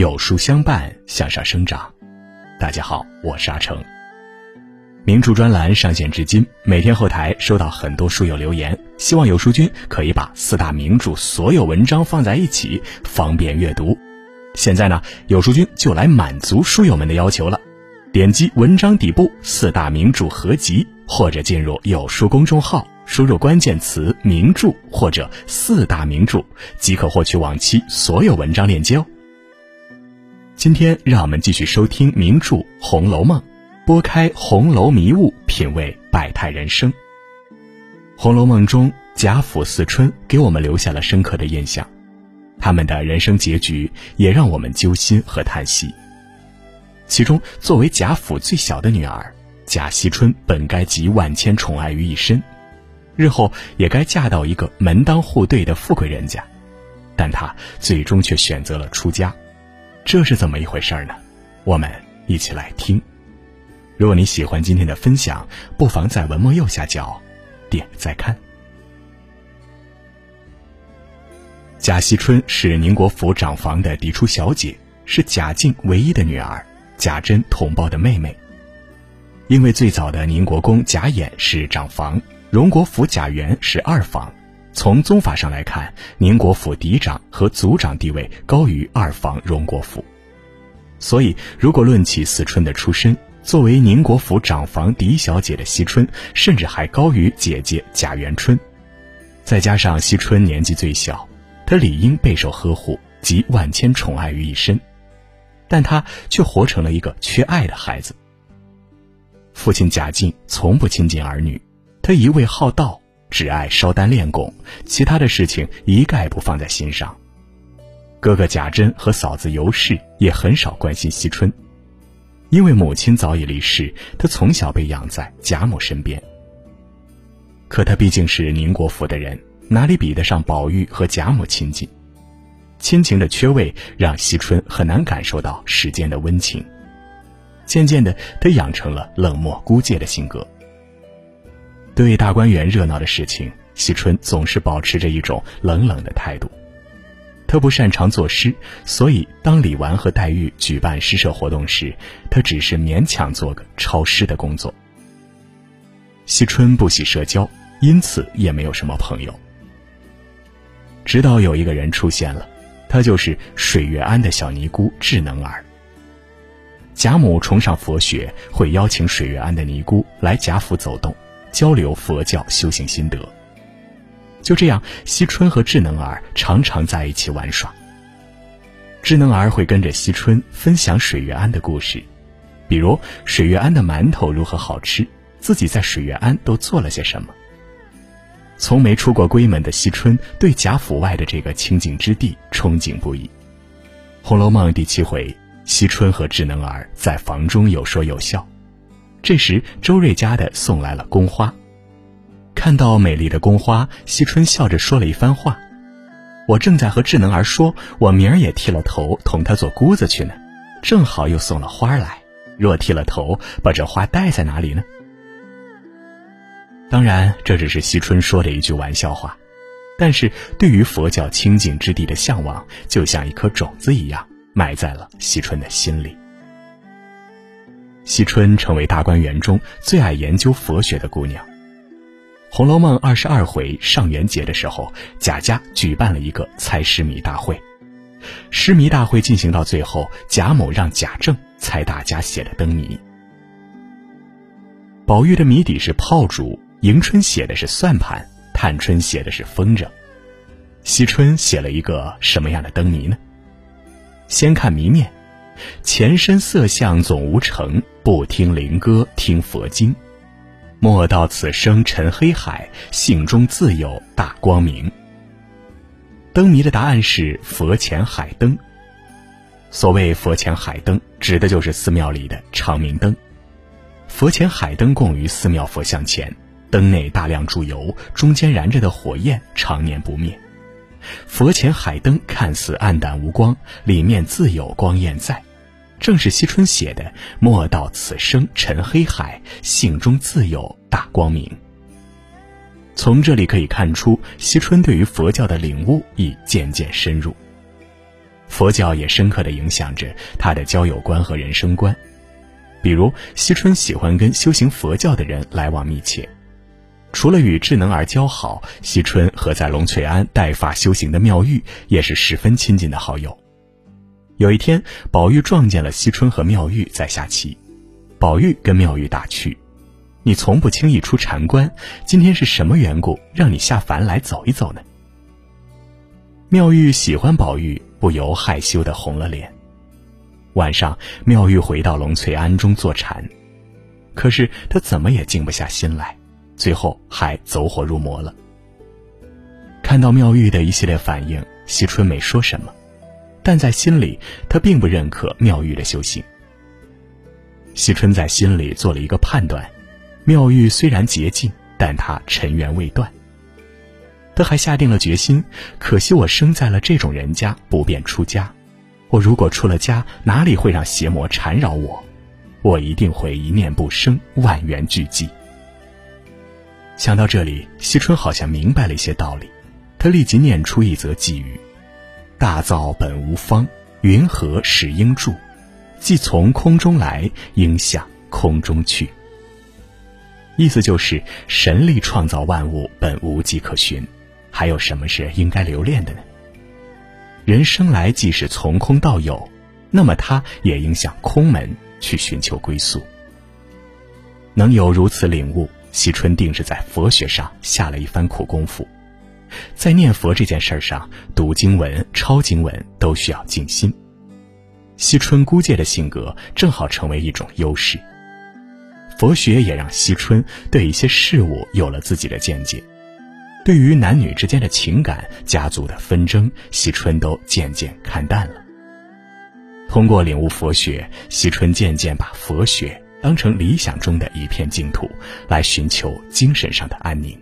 有书相伴，向上生长。大家好，我是阿成。名著专栏上线至今，每天后台收到很多书友留言，希望有书君可以把四大名著所有文章放在一起，方便阅读。现在呢，有书君就来满足书友们的要求了。点击文章底部四大名著合集，或者进入有书公众号，输入关键词“名著”或者“四大名著”，即可获取往期所有文章链接哦。今天让我们继续收听名著《红楼梦》，拨开红楼迷雾，品味百态人生。《红楼梦》中，贾府四春给我们留下了深刻的印象，他们的人生结局也让我们揪心和叹息。其中，作为贾府最小的女儿，贾惜春本该集万千宠爱于一身，日后也该嫁到一个门当户对的富贵人家，但她最终却选择了出家，这是怎么一回事呢？我们一起来听。如果你喜欢今天的分享，不妨在文末右下角点个再看。贾惜春是宁国府长房的嫡出小姐，是贾敬唯一的女儿。贾珍同胞的妹妹，因为最早的宁国公贾演是长房，荣国府贾源是二房。从宗法上来看，宁国府嫡长和族长地位高于二房荣国府。所以，如果论起思春的出身，作为宁国府长房嫡小姐的惜春，甚至还高于姐姐贾元春。再加上惜春年纪最小，她理应备受呵护，集万千宠爱于一身。但他却活成了一个缺爱的孩子。父亲贾敬从不亲近儿女，他一味好道，只爱烧丹练功，其他的事情一概不放在心上。哥哥贾珍和嫂子尤氏也很少关心惜春，因为母亲早已离世，他从小被养在贾母身边。可他毕竟是宁国府的人，哪里比得上宝玉和贾母亲近？亲情的缺位让惜春很难感受到世间的温情，渐渐的，他养成了冷漠孤介的性格。对大观园热闹的事情，惜春总是保持着一种冷冷的态度。他不擅长作诗，所以当李纨和黛玉举办诗社活动时，他只是勉强做个抄诗的工作。惜春不喜社交，因此也没有什么朋友。直到有一个人出现了。他就是水月庵的小尼姑智能儿。贾母崇尚佛学，会邀请水月庵的尼姑来贾府走动，交流佛教修行心得。就这样，惜春和智能儿常常在一起玩耍。智能儿会跟着惜春分享水月庵的故事，比如水月庵的馒头如何好吃，自己在水月庵都做了些什么。从没出过闺门的惜春，对贾府外的这个清净之地憧憬不已。《红楼梦》第七回，惜春和智能儿在房中有说有笑。这时，周瑞家的送来了宫花，看到美丽的宫花，惜春笑着说了一番话：“我正在和智能儿说，我明儿也剃了头，同他做姑子去呢，正好又送了花来。若剃了头，把这花戴在哪里呢？”当然，这只是惜春说的一句玩笑话，但是对于佛教清净之地的向往，就像一颗种子一样，埋在了惜春的心里。惜春成为大观园中最爱研究佛学的姑娘。《红楼梦》二十二回上元节的时候，贾家举办了一个猜诗谜大会。诗谜大会进行到最后，贾母让贾政猜大家写的灯谜。宝玉的谜底是炮竹。迎春写的是算盘，探春写的是风筝，惜春写了一个什么样的灯谜呢？先看谜面：前身色相总无成，不听灵歌听佛经。莫道此生沉黑海，性中自有大光明。灯谜的答案是佛前海灯。所谓佛前海灯，指的就是寺庙里的长明灯。佛前海灯供于寺庙佛像前。灯内大量注油，中间燃着的火焰常年不灭。佛前海灯看似暗淡无光，里面自有光焰在。正是惜春写的“莫道此生沉黑海，性中自有大光明”。从这里可以看出，惜春对于佛教的领悟已渐渐深入。佛教也深刻的影响着他的交友观和人生观。比如，惜春喜欢跟修行佛教的人来往密切。除了与智能儿交好，惜春和在龙翠庵带发修行的妙玉也是十分亲近的好友。有一天，宝玉撞见了惜春和妙玉在下棋，宝玉跟妙玉打趣：“你从不轻易出禅关，今天是什么缘故让你下凡来走一走呢？”妙玉喜欢宝玉，不由害羞的红了脸。晚上，妙玉回到龙翠庵中坐禅，可是她怎么也静不下心来。最后还走火入魔了。看到妙玉的一系列反应，惜春没说什么，但在心里，他并不认可妙玉的修行。惜春在心里做了一个判断：妙玉虽然洁净，但她尘缘未断。他还下定了决心：可惜我生在了这种人家，不便出家。我如果出了家，哪里会让邪魔缠绕我？我一定会一念不生，万缘俱寂。想到这里，惜春好像明白了一些道理，他立即念出一则寄语：“大造本无方，云何始应住？既从空中来，应向空中去。”意思就是神力创造万物本无迹可寻，还有什么是应该留恋的呢？人生来既是从空到有，那么他也应向空门去寻求归宿。能有如此领悟。惜春定是在佛学上下了一番苦功夫，在念佛这件事上，读经文、抄经文都需要静心。惜春孤介的性格正好成为一种优势。佛学也让惜春对一些事物有了自己的见解，对于男女之间的情感、家族的纷争，惜春都渐渐看淡了。通过领悟佛学，惜春渐渐把佛学。当成理想中的一片净土，来寻求精神上的安宁。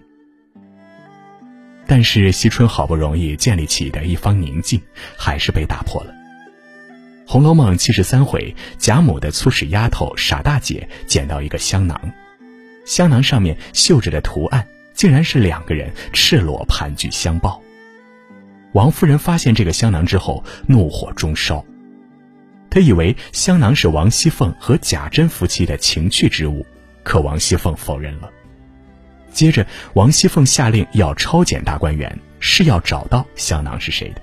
但是，惜春好不容易建立起的一方宁静，还是被打破了。《红楼梦》七十三回，贾母的粗使丫头傻大姐捡到一个香囊，香囊上面绣着的图案，竟然是两个人赤裸盘踞相抱。王夫人发现这个香囊之后，怒火中烧。她以为香囊是王熙凤和贾珍夫妻的情趣之物，可王熙凤否认了。接着，王熙凤下令要抄检大观园，是要找到香囊是谁的。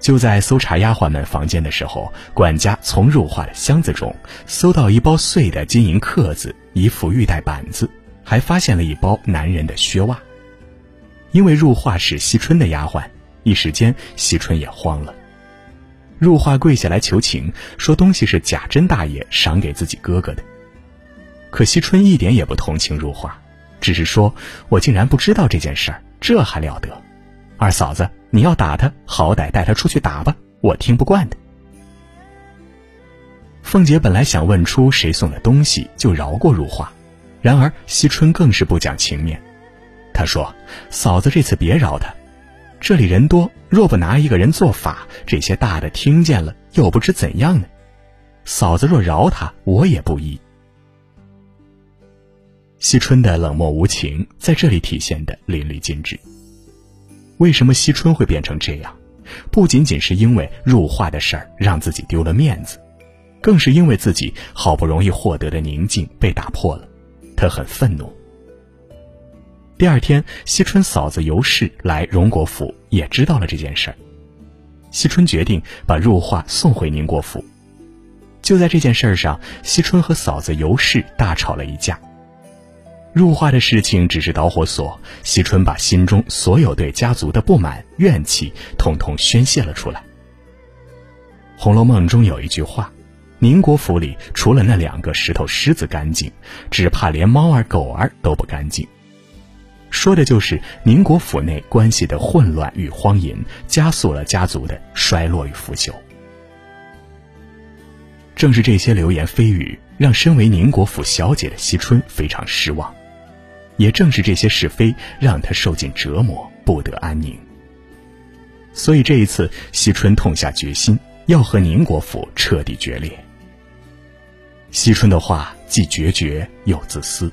就在搜查丫鬟们房间的时候，管家从入画的箱子中搜到一包碎的金银刻子、一副玉带板子，还发现了一包男人的靴袜。因为入画是惜春的丫鬟，一时间惜春也慌了。入画跪下来求情，说东西是贾珍大爷赏给自己哥哥的。可惜春一点也不同情入画，只是说：“我竟然不知道这件事儿，这还了得！二嫂子，你要打他，好歹带他出去打吧，我听不惯的。”凤姐本来想问出谁送的东西，就饶过如画，然而惜春更是不讲情面，她说：“嫂子这次别饶他。”这里人多，若不拿一个人做法，这些大的听见了又不知怎样呢。嫂子若饶他，我也不依。惜春的冷漠无情在这里体现的淋漓尽致。为什么惜春会变成这样？不仅仅是因为入画的事儿让自己丢了面子，更是因为自己好不容易获得的宁静被打破了，他很愤怒。第二天，惜春嫂子尤氏来荣国府，也知道了这件事儿。惜春决定把入画送回宁国府。就在这件事上，惜春和嫂子尤氏大吵了一架。入画的事情只是导火索，惜春把心中所有对家族的不满、怨气，统统宣泄了出来。《红楼梦》中有一句话：“宁国府里除了那两个石头狮子干净，只怕连猫儿狗儿都不干净。”说的就是宁国府内关系的混乱与荒淫，加速了家族的衰落与腐朽。正是这些流言蜚语，让身为宁国府小姐的惜春非常失望；也正是这些是非，让他受尽折磨，不得安宁。所以这一次，惜春痛下决心，要和宁国府彻底决裂。惜春的话既决绝又自私。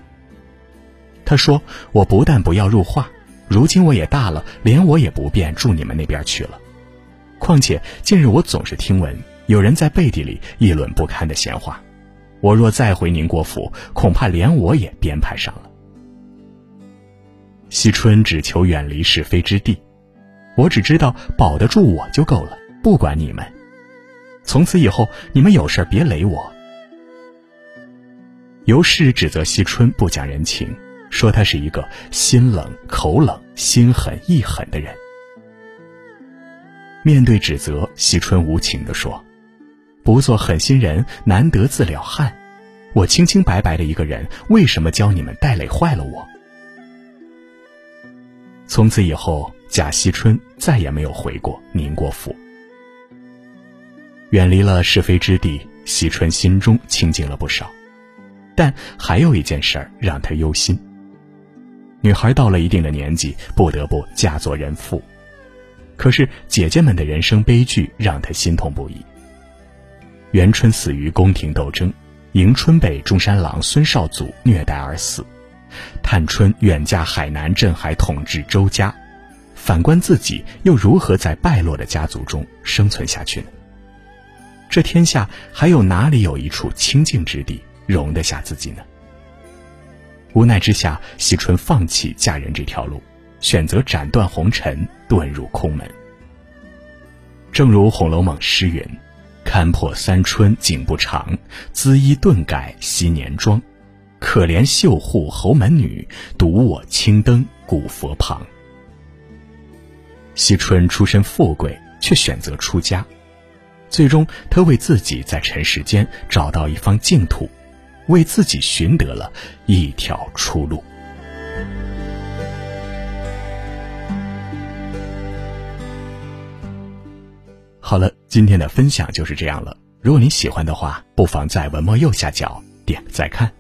他说：“我不但不要入画，如今我也大了，连我也不便住你们那边去了。况且近日我总是听闻有人在背地里议论不堪的闲话，我若再回宁国府，恐怕连我也编排上了。惜春只求远离是非之地，我只知道保得住我就够了，不管你们。从此以后，你们有事别雷我。尤氏指责惜春不讲人情，说他是一个心冷、口冷、心狠意狠的人。面对指责，惜春无情地说：“不做狠心人，难得自了汉。我清清白白的一个人，为什么教你们带累坏了我？”从此以后，贾惜春再也没有回过宁国府。远离了是非之地，惜春心中清静了不少。但还有一件事儿让她忧心。女孩到了一定的年纪，不得不嫁作人妇。可是姐姐们的人生悲剧让她心痛不已。元春死于宫廷斗争，迎春被中山狼孙绍祖虐待而死。探春远嫁海南镇海统治周家，反观自己，又如何在败落的家族中生存下去呢？这天下还有哪里有一处清净之地容得下自己呢？无奈之下，惜春放弃嫁人这条路，选择斩断红尘，遁入空门。正如《红楼梦》诗云：“看破三春景不长，缁衣顿改昔年妆。”可怜绣户侯门女，独我青灯古佛旁。惜春出身富贵，却选择出家，最终她为自己在尘世间找到一方净土，为自己寻得了一条出路。好了，今天的分享就是这样了。如果你喜欢的话，不妨在文末右下角点个再看。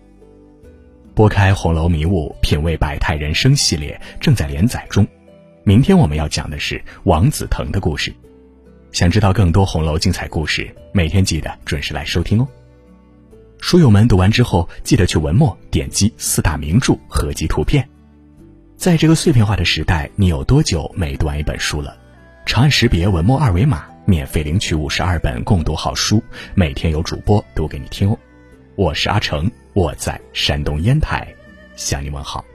拨开红楼迷雾，品味百态人生系列正在连载中。明天我们要讲的是王子腾的故事。想知道更多红楼精彩故事，每天记得准时来收听哦。书友们读完之后，记得去文末点击四大名著合集图片。在这个碎片化的时代，你有多久没读完一本书了？长按识别文末二维码，免费领取五十二本共读好书，每天有主播读给你听哦。我是阿成。我在山东烟台向你问好。